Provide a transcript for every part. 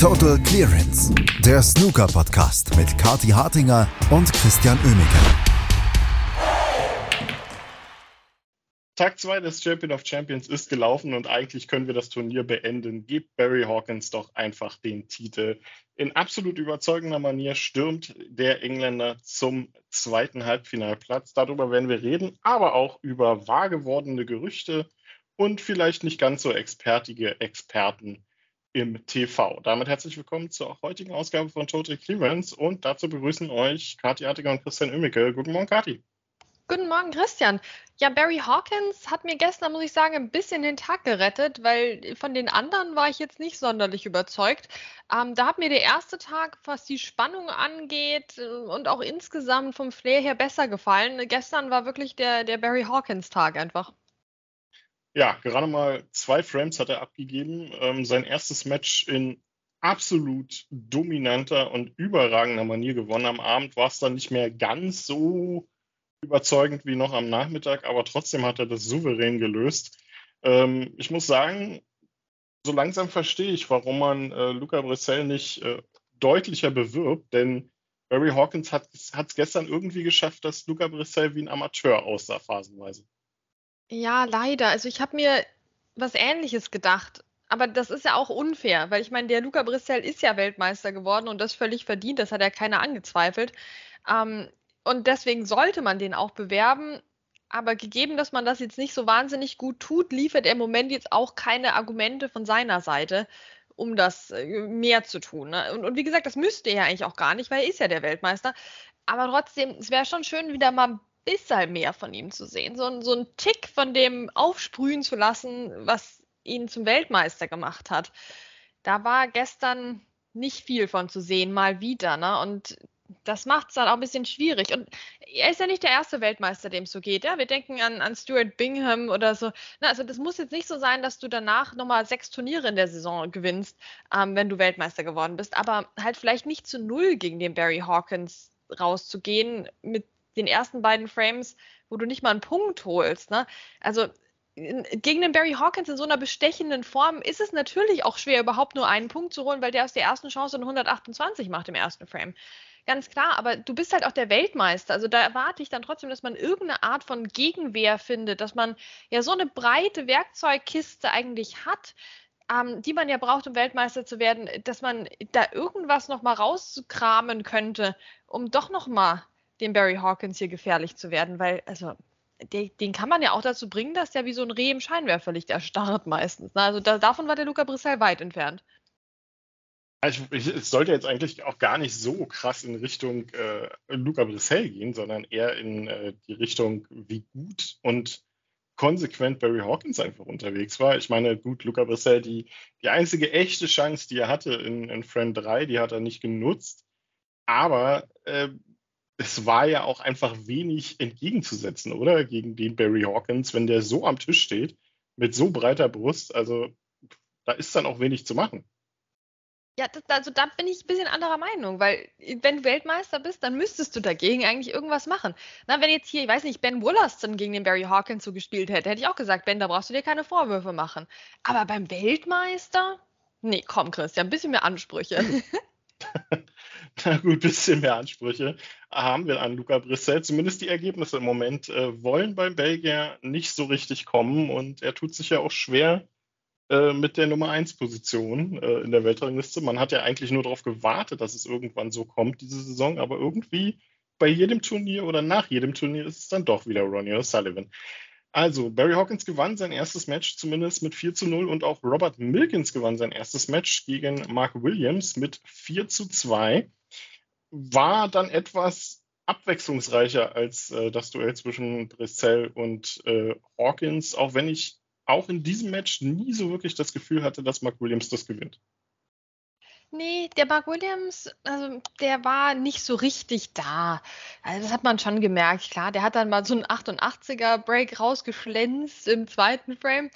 Total Clearance, der Snooker-Podcast mit Kati Hartinger und Christian Oemeke. Tag 2 des Champion of Champions ist gelaufen und eigentlich können wir das Turnier beenden. Gebt Barry Hawkins doch einfach den Titel. In absolut überzeugender Manier stürmt der Engländer zum zweiten Halbfinalplatz. Darüber werden wir reden, aber auch über wahr gewordene Gerüchte und vielleicht nicht ganz so expertige Experten im TV. Damit herzlich willkommen zur heutigen Ausgabe von Total Clearance und dazu begrüßen euch Kathi Artiger und Christian Oemmicke. Guten Morgen, Kathi. Guten Morgen, Christian. Ja, Barry Hawkins hat mir gestern, muss ich sagen, ein bisschen den Tag gerettet, weil von den anderen war ich jetzt nicht sonderlich überzeugt. Ähm, da hat mir der erste Tag, was die Spannung angeht äh, und auch insgesamt vom Flair her besser gefallen. Gestern war wirklich der, der Barry Hawkins-Tag einfach. Ja, gerade mal zwei Frames hat er abgegeben. Ähm, sein erstes Match in absolut dominanter und überragender Manier gewonnen. Am Abend war es dann nicht mehr ganz so überzeugend wie noch am Nachmittag, aber trotzdem hat er das souverän gelöst. Ähm, ich muss sagen, so langsam verstehe ich, warum man äh, Luca Brissell nicht äh, deutlicher bewirbt, denn Barry Hawkins hat es gestern irgendwie geschafft, dass Luca Brissell wie ein Amateur aussah, phasenweise. Ja, leider. Also ich habe mir was Ähnliches gedacht. Aber das ist ja auch unfair, weil ich meine, der Luca Brissell ist ja Weltmeister geworden und das völlig verdient, das hat ja keiner angezweifelt. Ähm, und deswegen sollte man den auch bewerben. Aber gegeben, dass man das jetzt nicht so wahnsinnig gut tut, liefert er im Moment jetzt auch keine Argumente von seiner Seite, um das äh, mehr zu tun. Ne? Und, und, wie gesagt, das müsste er eigentlich auch gar nicht, weil er ist ja der Weltmeister. Aber trotzdem, es wäre schon schön, wieder mal ein bisschen mehr von ihm zu sehen. So, so ein Tick von dem aufsprühen zu lassen, was ihn zum Weltmeister gemacht hat. Da war gestern nicht viel von zu sehen, mal wieder. Ne? Und das macht es dann auch ein bisschen schwierig. Und er ist ja nicht der erste Weltmeister, dem es so geht. Ja? Wir denken an, an Stuart Bingham oder so. Na, also das muss jetzt nicht so sein, dass du danach nochmal sechs Turniere in der Saison gewinnst, ähm, wenn du Weltmeister geworden bist. Aber halt vielleicht nicht zu null gegen den Barry Hawkins rauszugehen mit den ersten beiden Frames, wo du nicht mal einen Punkt holst. Ne? Also gegen den Barry Hawkins in so einer bestechenden Form ist es natürlich auch schwer, überhaupt nur einen Punkt zu holen, weil der aus der ersten Chance eine 128 macht im ersten Frame. Ganz klar, aber du bist halt auch der Weltmeister. Also da erwarte ich dann trotzdem, dass man irgendeine Art von Gegenwehr findet, dass man ja so eine breite Werkzeugkiste eigentlich hat, ähm, die man ja braucht, um Weltmeister zu werden, dass man da irgendwas nochmal rauskramen könnte, um doch nochmal dem Barry Hawkins hier gefährlich zu werden, weil, also, den, den kann man ja auch dazu bringen, dass der wie so ein Reh im Scheinwerferlicht erstarrt meistens. Ne? Also da, davon war der Luca Brissell weit entfernt. Also es sollte jetzt eigentlich auch gar nicht so krass in Richtung äh, Luca Brissell gehen, sondern eher in äh, die Richtung, wie gut und konsequent Barry Hawkins einfach unterwegs war. Ich meine, gut, Luca Brissell, die, die einzige echte Chance, die er hatte in, in Friend 3, die hat er nicht genutzt. Aber äh, es war ja auch einfach wenig entgegenzusetzen, oder? Gegen den Barry Hawkins, wenn der so am Tisch steht, mit so breiter Brust. Also da ist dann auch wenig zu machen. Ja, das, also da bin ich ein bisschen anderer Meinung, weil wenn du Weltmeister bist, dann müsstest du dagegen eigentlich irgendwas machen. Na, wenn jetzt hier, ich weiß nicht, Ben Wollaston gegen den Barry Hawkins so gespielt hätte, hätte ich auch gesagt, Ben, da brauchst du dir keine Vorwürfe machen. Aber beim Weltmeister? Nee, komm, Christian, ein bisschen mehr Ansprüche. na gut, bisschen mehr Ansprüche haben wir an Luca Brissell. Zumindest die Ergebnisse im Moment äh, wollen beim Belgier nicht so richtig kommen und er tut sich ja auch schwer äh, mit der Nummer 1 Position äh, in der Weltrangliste. Man hat ja eigentlich nur darauf gewartet, dass es irgendwann so kommt, diese Saison, aber irgendwie bei jedem Turnier oder nach jedem Turnier ist es dann doch wieder Ronnie O'Sullivan. Also, Barry Hawkins gewann sein erstes Match zumindest mit 4 zu 0 und auch Robert Milkins gewann sein erstes Match gegen Mark Williams mit 4 zu 2. War dann etwas abwechslungsreicher als äh, das Duell zwischen Brissell und äh, Hawkins, auch wenn ich auch in diesem Match nie so wirklich das Gefühl hatte, dass Mark Williams das gewinnt. Nee, der Mark Williams, also der war nicht so richtig da. Also das hat man schon gemerkt. Klar, der hat dann mal so einen 88er Break rausgeschlänzt im zweiten Frame.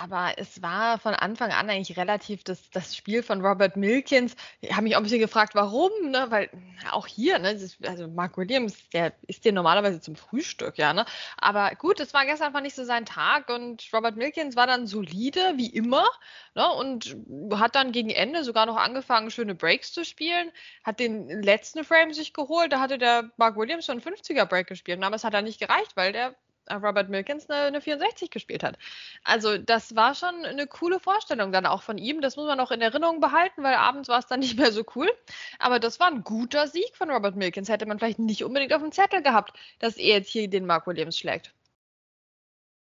Aber es war von Anfang an eigentlich relativ das, das Spiel von Robert Milkins. Ich habe mich auch ein bisschen gefragt, warum, ne? Weil auch hier, ne, also Mark Williams, der ist dir normalerweise zum Frühstück, ja, ne? Aber gut, es war gestern einfach nicht so sein Tag und Robert Milkins war dann solide, wie immer, ne? Und hat dann gegen Ende sogar noch angefangen, schöne Breaks zu spielen, hat den letzten Frame sich geholt, da hatte der Mark Williams schon 50er Break gespielt, aber es hat dann nicht gereicht, weil der Robert Milkins eine, eine 64 gespielt hat. Also das war schon eine coole Vorstellung dann auch von ihm. Das muss man auch in Erinnerung behalten, weil abends war es dann nicht mehr so cool. Aber das war ein guter Sieg von Robert Milkins. Hätte man vielleicht nicht unbedingt auf dem Zettel gehabt, dass er jetzt hier den Mark Williams schlägt.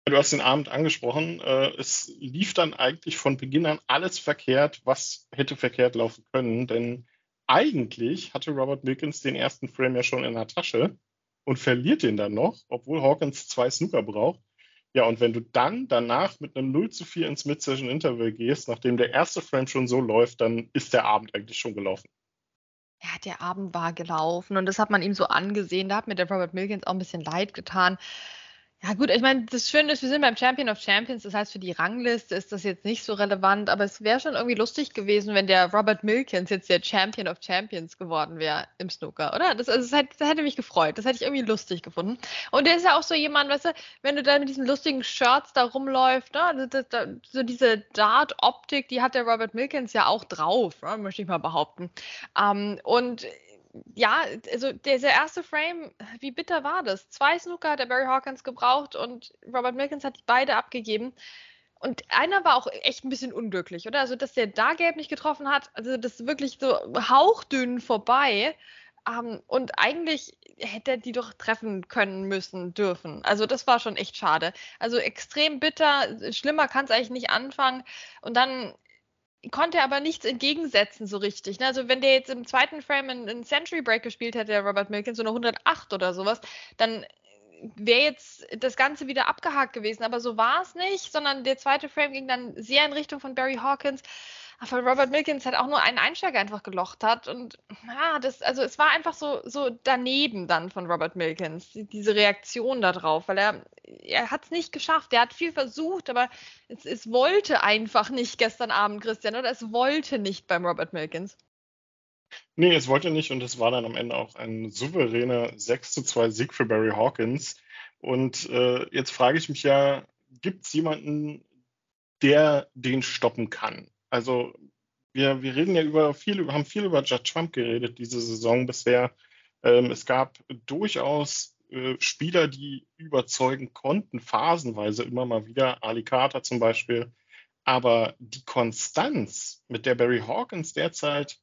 Du hast den Abend angesprochen. Äh, es lief dann eigentlich von Beginn an alles verkehrt, was hätte verkehrt laufen können. Denn eigentlich hatte Robert Milkins den ersten Frame ja schon in der Tasche und verliert den dann noch, obwohl Hawkins zwei Snooker braucht. Ja, und wenn du dann danach mit einem 0 zu 4 ins Mid-Session-Interval gehst, nachdem der erste Frame schon so läuft, dann ist der Abend eigentlich schon gelaufen. Ja, der Abend war gelaufen und das hat man ihm so angesehen. Da hat mir der Robert Milkins auch ein bisschen leid getan. Ja, gut, ich meine, das Schöne ist, wir sind beim Champion of Champions. Das heißt, für die Rangliste ist das jetzt nicht so relevant, aber es wäre schon irgendwie lustig gewesen, wenn der Robert Milkins jetzt der Champion of Champions geworden wäre im Snooker, oder? Das, also, das, hätte, das hätte mich gefreut. Das hätte ich irgendwie lustig gefunden. Und der ist ja auch so jemand, weißt du, wenn du da mit diesen lustigen Shirts da rumläufst, ne, das, das, so diese Dart-Optik, die hat der Robert Milkins ja auch drauf, ne, möchte ich mal behaupten. Ähm, und ja, also dieser erste Frame, wie bitter war das? Zwei Snooker hat der Barry Hawkins gebraucht und Robert Milkins hat die beide abgegeben. Und einer war auch echt ein bisschen unglücklich, oder? Also, dass der da gelb nicht getroffen hat, also das ist wirklich so hauchdünn vorbei. Um, ähm, und eigentlich hätte er die doch treffen können müssen, dürfen. Also das war schon echt schade. Also extrem bitter, schlimmer kann es eigentlich nicht anfangen. Und dann konnte aber nichts entgegensetzen so richtig. Ne? Also wenn der jetzt im zweiten Frame einen Century Break gespielt hätte, der Robert Milkins, so eine 108 oder sowas, dann wäre jetzt das Ganze wieder abgehakt gewesen. Aber so war es nicht, sondern der zweite Frame ging dann sehr in Richtung von Barry Hawkins weil Robert Milkins halt auch nur einen Einsteiger einfach gelocht hat. Und ja, das, also es war einfach so, so daneben dann von Robert Milkins, diese Reaktion darauf, weil er, er hat es nicht geschafft. Er hat viel versucht, aber es, es wollte einfach nicht gestern Abend, Christian, oder es wollte nicht beim Robert Milkins. Nee, es wollte nicht und es war dann am Ende auch ein souveräner 6 zu 2 Sieg für Barry Hawkins. Und äh, jetzt frage ich mich ja, gibt es jemanden, der den stoppen kann? Also wir, wir reden ja über viel, haben viel über Judge Trump geredet diese Saison bisher. Ähm, es gab durchaus äh, Spieler, die überzeugen konnten, phasenweise immer mal wieder, Ali Carter zum Beispiel. Aber die Konstanz, mit der Barry Hawkins derzeit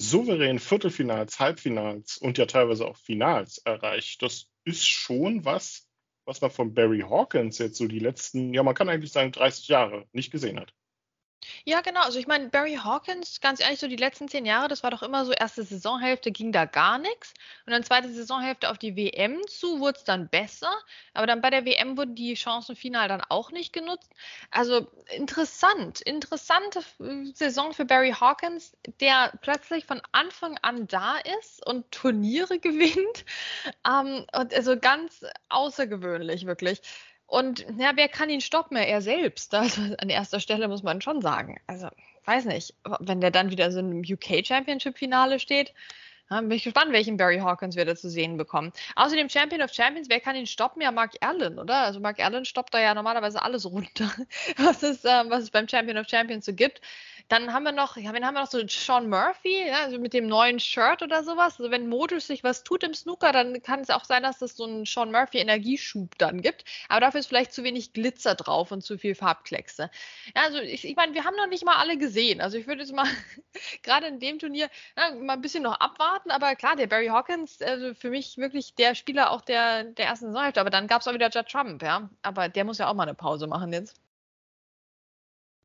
souverän Viertelfinals, Halbfinals und ja teilweise auch Finals erreicht, das ist schon was, was man von Barry Hawkins jetzt so die letzten, ja, man kann eigentlich sagen 30 Jahre nicht gesehen hat. Ja, genau. Also ich meine, Barry Hawkins, ganz ehrlich, so die letzten zehn Jahre, das war doch immer so, erste Saisonhälfte ging da gar nichts. Und dann zweite Saisonhälfte auf die WM zu, wurde es dann besser. Aber dann bei der WM wurden die Chancen final dann auch nicht genutzt. Also interessant, interessante Saison für Barry Hawkins, der plötzlich von Anfang an da ist und Turniere gewinnt. Ähm, und also ganz außergewöhnlich, wirklich. Und ja, wer kann ihn stoppen? Er selbst. Also an erster Stelle muss man schon sagen. Also, weiß nicht, wenn der dann wieder so im UK Championship Finale steht, ja, bin ich gespannt, welchen Barry Hawkins wir da zu sehen bekommen. Außerdem Champion of Champions, wer kann ihn stoppen? Ja, Mark Allen, oder? Also Mark Allen stoppt da ja normalerweise alles runter, was es, äh, was es beim Champion of Champions so gibt. Dann haben wir noch, ja, wen haben wir noch so Sean Murphy, ja, also mit dem neuen Shirt oder sowas. Also wenn modisch sich was tut im Snooker, dann kann es auch sein, dass es so einen Sean Murphy Energieschub dann gibt. Aber dafür ist vielleicht zu wenig Glitzer drauf und zu viel Farbkleckse. Ja, also ich, ich meine, wir haben noch nicht mal alle gesehen. Also ich würde jetzt mal gerade in dem Turnier ja, mal ein bisschen noch abwarten. Aber klar, der Barry Hawkins, also für mich wirklich der Spieler auch der, der ersten Saisonhälfte. Aber dann gab es auch wieder Judd Trump, ja. Aber der muss ja auch mal eine Pause machen jetzt.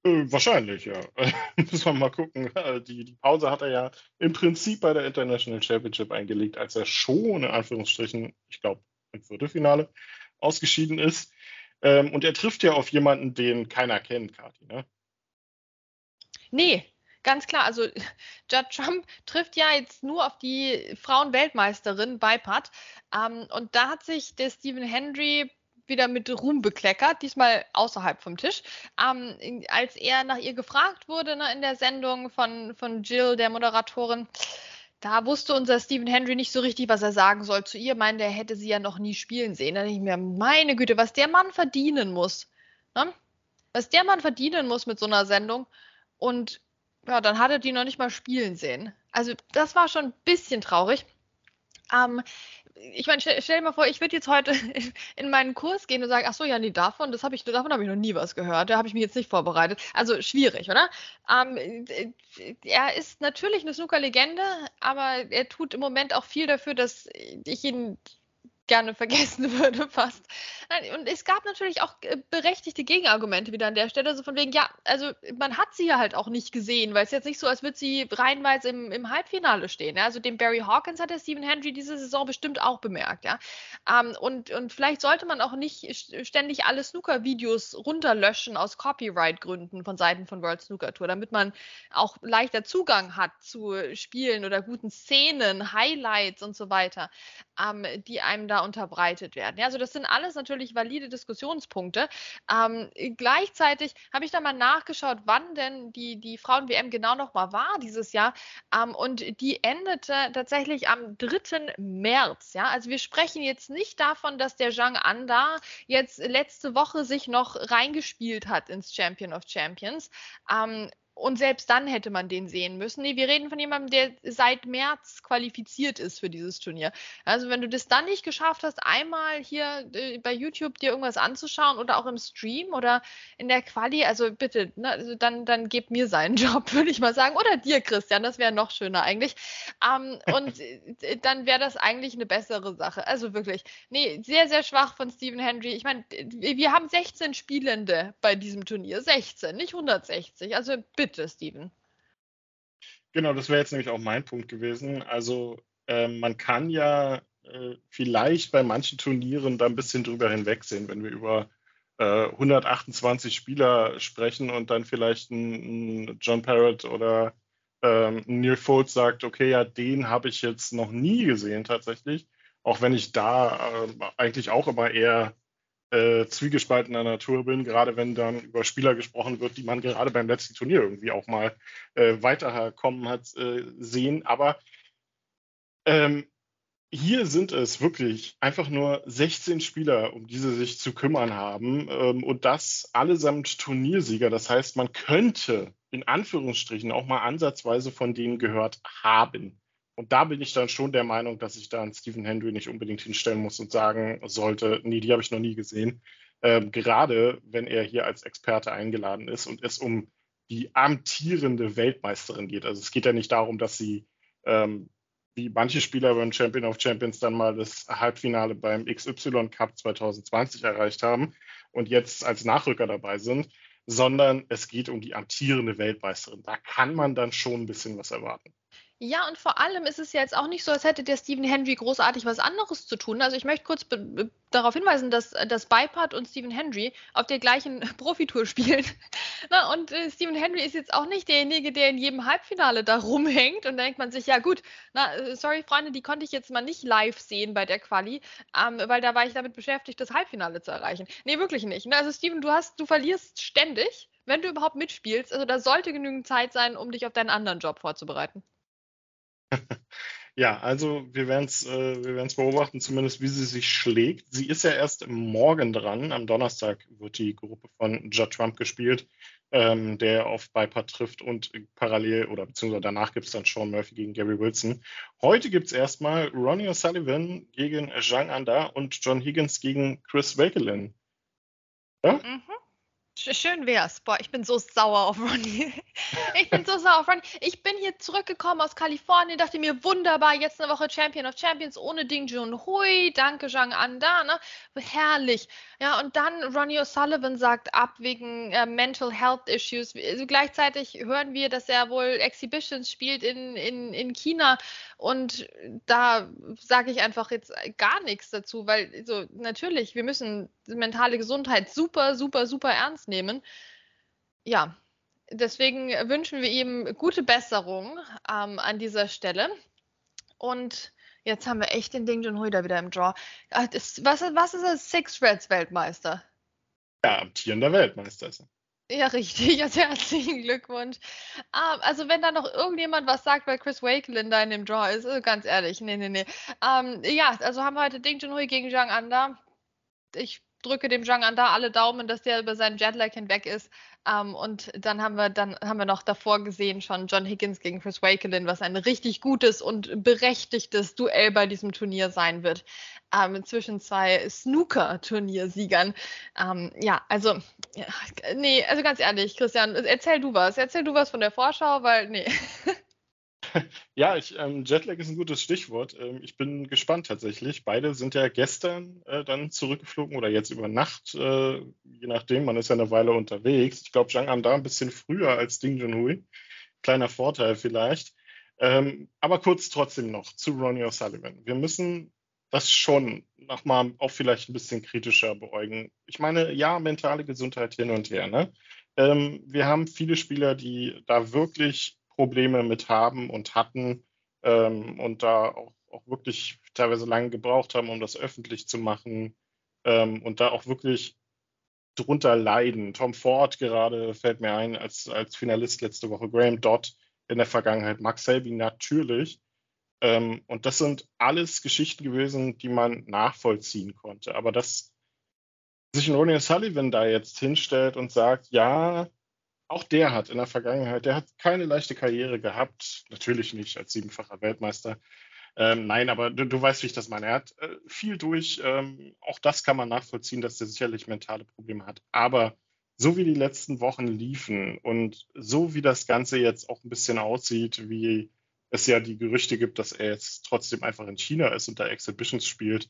Äh, wahrscheinlich, ja. Müssen wir mal gucken. Die, die Pause hat er ja im Prinzip bei der International Championship eingelegt, als er schon in Anführungsstrichen, ich glaube, im Viertelfinale ausgeschieden ist. Ähm, und er trifft ja auf jemanden, den keiner kennt, Kati, ne? Nee, ganz klar. Also Judd Trump trifft ja jetzt nur auf die Frauenweltmeisterin bei Pat. Ähm, und da hat sich der Stephen Hendry wieder mit Ruhm bekleckert, diesmal außerhalb vom Tisch. Ähm, als er nach ihr gefragt wurde ne, in der Sendung von, von Jill, der Moderatorin, da wusste unser Stephen Henry nicht so richtig, was er sagen soll zu ihr. Meinte, er hätte sie ja noch nie spielen sehen. Da denke ich mir, meine Güte, was der Mann verdienen muss. Ne? Was der Mann verdienen muss mit so einer Sendung. Und ja, dann hat er die noch nicht mal spielen sehen. Also das war schon ein bisschen traurig. Ähm, ich meine, stell, stell, dir mal vor, ich würde jetzt heute in meinen Kurs gehen und sagen, ach so, ja, nee, davon, das habe ich, davon habe ich noch nie was gehört. Da habe ich mich jetzt nicht vorbereitet. Also schwierig, oder? Ähm, er ist natürlich eine Snooker-Legende, aber er tut im Moment auch viel dafür, dass ich ihn gerne vergessen würde fast. Und es gab natürlich auch äh, berechtigte Gegenargumente wieder an der Stelle, so von wegen, ja, also man hat sie ja halt auch nicht gesehen, weil es jetzt nicht so, als würde sie reihenweise im, im Halbfinale stehen. Ja? Also den Barry Hawkins hat der Stephen Hendry diese Saison bestimmt auch bemerkt, ja. Ähm, und, und vielleicht sollte man auch nicht ständig alle Snooker-Videos runterlöschen aus Copyright-Gründen von Seiten von World Snooker Tour, damit man auch leichter Zugang hat zu Spielen oder guten Szenen, Highlights und so weiter, ähm, die einem da unterbreitet werden. Ja, also das sind alles natürlich valide Diskussionspunkte. Ähm, gleichzeitig habe ich da mal nachgeschaut, wann denn die, die Frauen-WM genau nochmal war dieses Jahr. Ähm, und die endete tatsächlich am 3. März. Ja, also wir sprechen jetzt nicht davon, dass der Zhang Anda jetzt letzte Woche sich noch reingespielt hat ins Champion of Champions. Ähm, und selbst dann hätte man den sehen müssen. Nee, wir reden von jemandem, der seit März qualifiziert ist für dieses Turnier. Also wenn du das dann nicht geschafft hast, einmal hier äh, bei YouTube dir irgendwas anzuschauen oder auch im Stream oder in der Quali, also bitte, ne, also dann, dann gib mir seinen Job, würde ich mal sagen. Oder dir, Christian, das wäre noch schöner eigentlich. Ähm, und äh, dann wäre das eigentlich eine bessere Sache. Also wirklich, nee, sehr, sehr schwach von Stephen Hendry. Ich meine, wir haben 16 Spielende bei diesem Turnier. 16, nicht 160. Also bitte bitte, Steven. Genau, das wäre jetzt nämlich auch mein Punkt gewesen. Also äh, man kann ja äh, vielleicht bei manchen Turnieren da ein bisschen drüber hinwegsehen, wenn wir über äh, 128 Spieler sprechen und dann vielleicht ein, ein John Parrott oder ähm, Neil Fold sagt, okay, ja, den habe ich jetzt noch nie gesehen tatsächlich, auch wenn ich da äh, eigentlich auch immer eher äh, zwiegespaltener Natur bin, gerade wenn dann über Spieler gesprochen wird, die man gerade beim letzten Turnier irgendwie auch mal äh, weiterkommen hat äh, sehen. Aber ähm, hier sind es wirklich einfach nur 16 Spieler, um diese sich zu kümmern haben ähm, und das allesamt Turniersieger. Das heißt, man könnte in Anführungsstrichen auch mal ansatzweise von denen gehört haben. Und da bin ich dann schon der Meinung, dass ich da einen Stephen Hendry nicht unbedingt hinstellen muss und sagen sollte, nee, die habe ich noch nie gesehen. Ähm, gerade wenn er hier als Experte eingeladen ist und es um die amtierende Weltmeisterin geht. Also es geht ja nicht darum, dass sie ähm, wie manche Spieler beim Champion of Champions dann mal das Halbfinale beim XY Cup 2020 erreicht haben und jetzt als Nachrücker dabei sind, sondern es geht um die amtierende Weltmeisterin. Da kann man dann schon ein bisschen was erwarten. Ja, und vor allem ist es ja jetzt auch nicht so, als hätte der Stephen Hendry großartig was anderes zu tun. Also ich möchte kurz darauf hinweisen, dass, dass Bipart und Stephen Hendry auf der gleichen Profitour spielen. Na, und äh, Stephen Hendry ist jetzt auch nicht derjenige, der in jedem Halbfinale da rumhängt. Und da denkt man sich, ja gut, na, äh, sorry Freunde, die konnte ich jetzt mal nicht live sehen bei der Quali, ähm, weil da war ich damit beschäftigt, das Halbfinale zu erreichen. Nee, wirklich nicht. Na, also Stephen, du hast, du verlierst ständig, wenn du überhaupt mitspielst. Also da sollte genügend Zeit sein, um dich auf deinen anderen Job vorzubereiten. Ja, also wir werden es äh, beobachten, zumindest wie sie sich schlägt. Sie ist ja erst morgen dran. Am Donnerstag wird die Gruppe von Judd Trump gespielt, ähm, der auf Biper trifft und parallel oder beziehungsweise danach gibt es dann Sean Murphy gegen Gary Wilson. Heute gibt es erstmal Ronnie O'Sullivan gegen Zhang Anda und John Higgins gegen Chris Wakelin. Ja? Mhm. Schön wär's. Boah, ich bin so sauer auf Ronnie. Ich bin so sauer auf Ronnie. Ich bin hier zurückgekommen aus Kalifornien, dachte mir, wunderbar, jetzt eine Woche Champion of Champions ohne Ding Junhui. Danke, Zhang Anda. Ne? Herrlich. Ja, und dann Ronnie O'Sullivan sagt ab wegen äh, Mental Health Issues. Also gleichzeitig hören wir, dass er wohl Exhibitions spielt in, in, in China. Und da sage ich einfach jetzt gar nichts dazu, weil so natürlich, wir müssen mentale Gesundheit super, super, super ernst nehmen. Ja, deswegen wünschen wir ihm gute Besserung ähm, an dieser Stelle. Und Jetzt haben wir echt den Ding Junhui da wieder im Draw. Ah, was, was ist das? Six Reds Weltmeister? Ja, amtierender Weltmeister ist er. Ja, richtig. Also herzlichen Glückwunsch. Um, also wenn da noch irgendjemand was sagt, weil Chris Wakelin da in dem Draw ist, äh, ganz ehrlich, nee, nee, nee. Um, ja, also haben wir heute Ding Junhui gegen Zhang Anda. Ich drücke dem Zhang Anda alle Daumen, dass der über seinen Jetlag hinweg ist. Um, und dann haben wir dann haben wir noch davor gesehen schon John Higgins gegen Chris Wakelin, was ein richtig gutes und berechtigtes Duell bei diesem Turnier sein wird. Um, zwischen zwei Snooker-Turniersiegern. ja, also ja, nee, also ganz ehrlich, Christian, erzähl du was. Erzähl du was von der Vorschau, weil nee. Ja, ich, ähm, Jetlag ist ein gutes Stichwort. Ähm, ich bin gespannt tatsächlich. Beide sind ja gestern äh, dann zurückgeflogen oder jetzt über Nacht, äh, je nachdem. Man ist ja eine Weile unterwegs. Ich glaube, Zhang Am da ein bisschen früher als Ding Junhui. Kleiner Vorteil vielleicht. Ähm, aber kurz trotzdem noch zu Ronnie O'Sullivan. Wir müssen das schon nochmal auch vielleicht ein bisschen kritischer beäugen. Ich meine, ja, mentale Gesundheit hin und her. Ne? Ähm, wir haben viele Spieler, die da wirklich Probleme mit haben und hatten ähm, und da auch, auch, wirklich teilweise lange gebraucht haben, um das öffentlich zu machen ähm, und da auch wirklich drunter leiden. Tom Ford gerade fällt mir ein als, als Finalist letzte Woche, Graham Dodd in der Vergangenheit, Max Selby natürlich. Ähm, und das sind alles Geschichten gewesen, die man nachvollziehen konnte. Aber dass sich Ronnie Sullivan da jetzt hinstellt und sagt, ja, auch der hat in der Vergangenheit, der hat keine leichte Karriere gehabt. Natürlich nicht als siebenfacher Weltmeister. Ähm, nein, aber du, du, weißt, wie ich das meine. Er hat äh, viel durch. Ähm, auch das kann man nachvollziehen, dass er sicherlich mentale Probleme hat. Aber so wie die letzten Wochen liefen und so wie das Ganze jetzt auch ein bisschen aussieht, wie es ja die Gerüchte gibt, dass er jetzt trotzdem einfach in China ist und da Exhibitions spielt,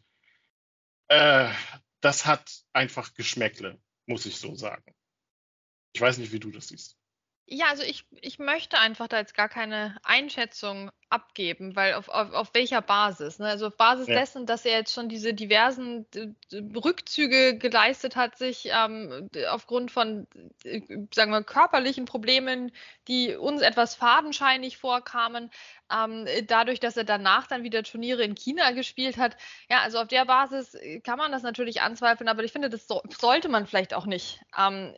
äh, das hat einfach Geschmäckle, muss ich so sagen. Ich weiß nicht, wie du das siehst. Ja, also ich, ich möchte einfach da jetzt gar keine Einschätzung abgeben, weil auf, auf, auf welcher Basis? Ne? Also auf Basis ja. dessen, dass er jetzt schon diese diversen Rückzüge geleistet hat, sich ähm, aufgrund von, äh, sagen wir, körperlichen Problemen, die uns etwas fadenscheinig vorkamen, ähm, dadurch, dass er danach dann wieder Turniere in China gespielt hat. Ja, also auf der Basis kann man das natürlich anzweifeln, aber ich finde, das so, sollte man vielleicht auch nicht. Ähm,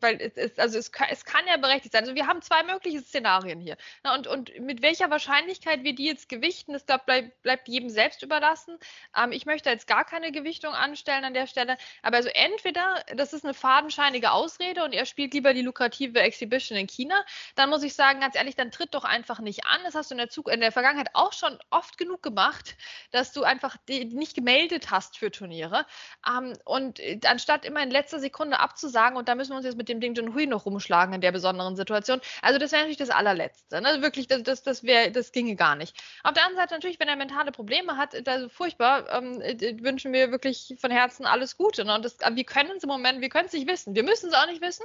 weil es, also es, es, kann ja berechtigt sein. Also wir haben zwei mögliche Szenarien hier. Na, und, und mit welcher Wahrscheinlichkeit wir die jetzt gewichten, das bleibt, bleibt jedem selbst überlassen. Ähm, ich möchte jetzt gar keine Gewichtung anstellen an der Stelle. Aber also entweder das ist eine fadenscheinige Ausrede und er spielt lieber die lukrative Exhibition in China, dann muss ich sagen, ganz ehrlich, dann tritt doch einfach nicht an. Das hast du in der Zug in der Vergangenheit auch schon oft genug gemacht, dass du einfach nicht gemeldet hast für Turniere. Ähm, und äh, anstatt immer in letzter Sekunde abzusagen, und da müssen wir uns jetzt mit dem Ding John Hui noch rumschlagen in der besonderen Situation. Also das wäre natürlich das allerletzte. Ne? Wirklich, das, das, das, wär, das ginge gar nicht. Auf der anderen Seite natürlich, wenn er mentale Probleme hat, also furchtbar, ähm, äh, wünschen wir wirklich von Herzen alles Gute. Ne? Und das, wir können es im Moment, wir können es nicht wissen. Wir müssen es auch nicht wissen.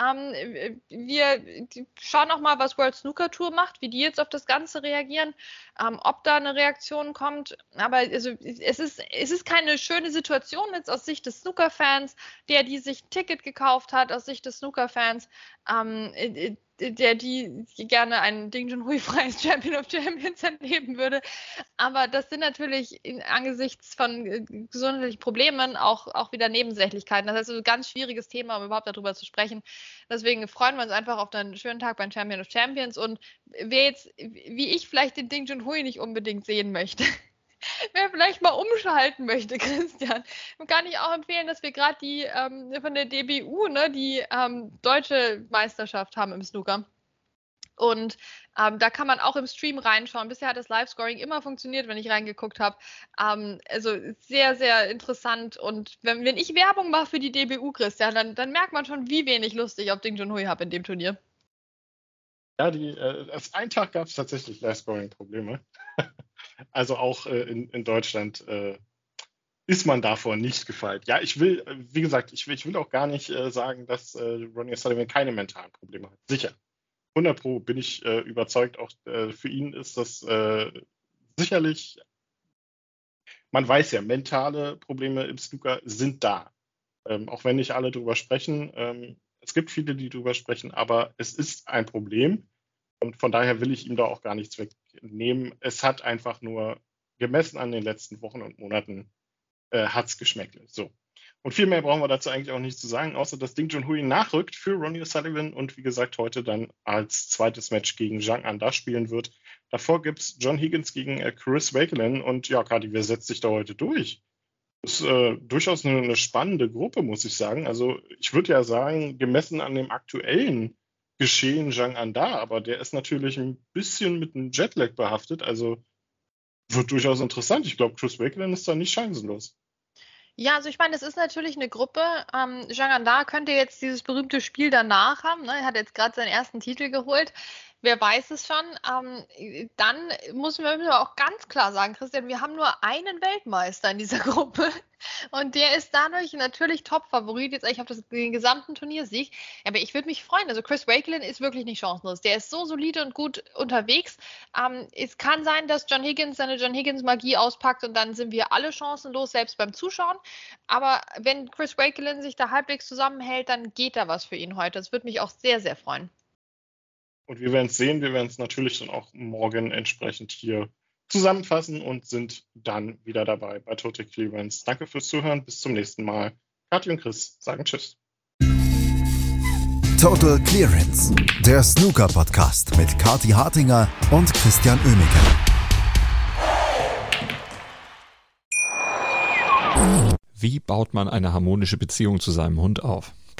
Ähm, wir schauen auch mal, was World Snooker Tour macht, wie die jetzt auf das Ganze reagieren, ähm, ob da eine Reaktion kommt. Aber also, es, ist, es ist keine schöne Situation jetzt aus Sicht des Snooker-Fans, der, die sich ein Ticket gekauft hat, aus Sicht des Snooker-Fans. Ähm, äh, der die gerne ein Ding Junhui freies Champion of Champions erleben würde. Aber das sind natürlich in, angesichts von äh, gesundheitlichen Problemen auch, auch wieder Nebensächlichkeiten. Das ist also ein ganz schwieriges Thema, um überhaupt darüber zu sprechen. Deswegen freuen wir uns einfach auf einen schönen Tag beim Champion of Champions. Und wer jetzt, wie ich, vielleicht den Ding Junhui nicht unbedingt sehen möchte, wer vielleicht mal umschalten möchte, Christian, kann ich auch empfehlen, dass wir gerade die ähm, von der DBU, ne, die ähm, deutsche Meisterschaft haben im Snooker. Und ähm, da kann man auch im Stream reinschauen. Bisher hat das Live-Scoring immer funktioniert, wenn ich reingeguckt habe. Ähm, also sehr, sehr interessant. Und wenn, wenn ich Werbung mache für die DBU, Christian, dann, dann merkt man schon, wie wenig Lust ich auf Ding Junhui habe in dem Turnier. Ja, die, äh, als einen Tag gab es tatsächlich Live-Scoring-Probleme. Also auch äh, in, in, Deutschland äh, ist man davor nicht gefeit. Ja, ich will, wie gesagt, ich will, ich will auch gar nicht äh, sagen, dass äh, Ronnie Sullivan keine mentalen Probleme hat. Sicher. 100 Pro bin ich äh, überzeugt, auch äh, für ihn ist das sicherlich, man weiß ja, mentale Probleme im Snooker sind da. Ähm, auch wenn nicht alle drüber sprechen. Ähm, es gibt viele, die drüber sprechen, aber es ist ein Problem. Und von daher will ich ihm da auch gar nichts wegnehmen. Es hat einfach nur gemessen an den letzten Wochen und Monaten äh, hat es geschmeckt. So. Und viel mehr brauchen wir dazu eigentlich auch nicht zu sagen, außer dass Ding Junhui nachrückt für Ronnie O'Sullivan und wie gesagt heute dann als zweites Match gegen Zhang Anda spielen wird. Davor gibt es John Higgins gegen äh, Chris Wakelin und ja, Kati, wer setzt sich da heute durch? Ist äh, durchaus eine, eine, spannende Gruppe, muss ich sagen. Also ich würde ja sagen, gemessen an dem aktuellen Geschehen Zhang Anda, aber der ist natürlich ein bisschen mit einem Jetlag behaftet, also wird durchaus interessant. Ich glaube, Chris Wakelin ist da nicht chancenlos. Ja, also ich meine, es ist natürlich eine Gruppe. Ähm, Jean Anda könnte jetzt dieses berühmte Spiel danach haben. Ne? Er hat jetzt gerade seinen ersten Titel geholt. Wer weiß es schon. Ähm, dann müssen wir auch ganz klar sagen, Christian, wir haben nur einen Weltmeister in dieser Gruppe. Und der ist dadurch natürlich Top-Favorit jetzt eigentlich auf das, den gesamten Turniersieg. Aber ich würde mich freuen. Also Chris Wakelin ist wirklich nicht chancenlos. Der ist so solide und gut unterwegs. Ähm, es kann sein, dass John Higgins seine John Higgins-Magie auspackt und dann sind wir alle chancenlos, selbst beim Zuschauen. Aber wenn Chris Wakelin sich da halbwegs zusammenhält, dann geht da was für ihn heute. Das würde mich auch sehr, sehr freuen. Und wir werden es sehen, wir werden es natürlich dann auch morgen entsprechend hier zusammenfassen und sind dann wieder dabei bei Total Clearance. Danke fürs Zuhören, bis zum nächsten Mal. Kathi und Chris sagen Tschüss. Total Clearance, der Snooker-Podcast mit Kathi Hartinger und Christian Oemeke. Wie baut man eine harmonische Beziehung zu seinem Hund auf?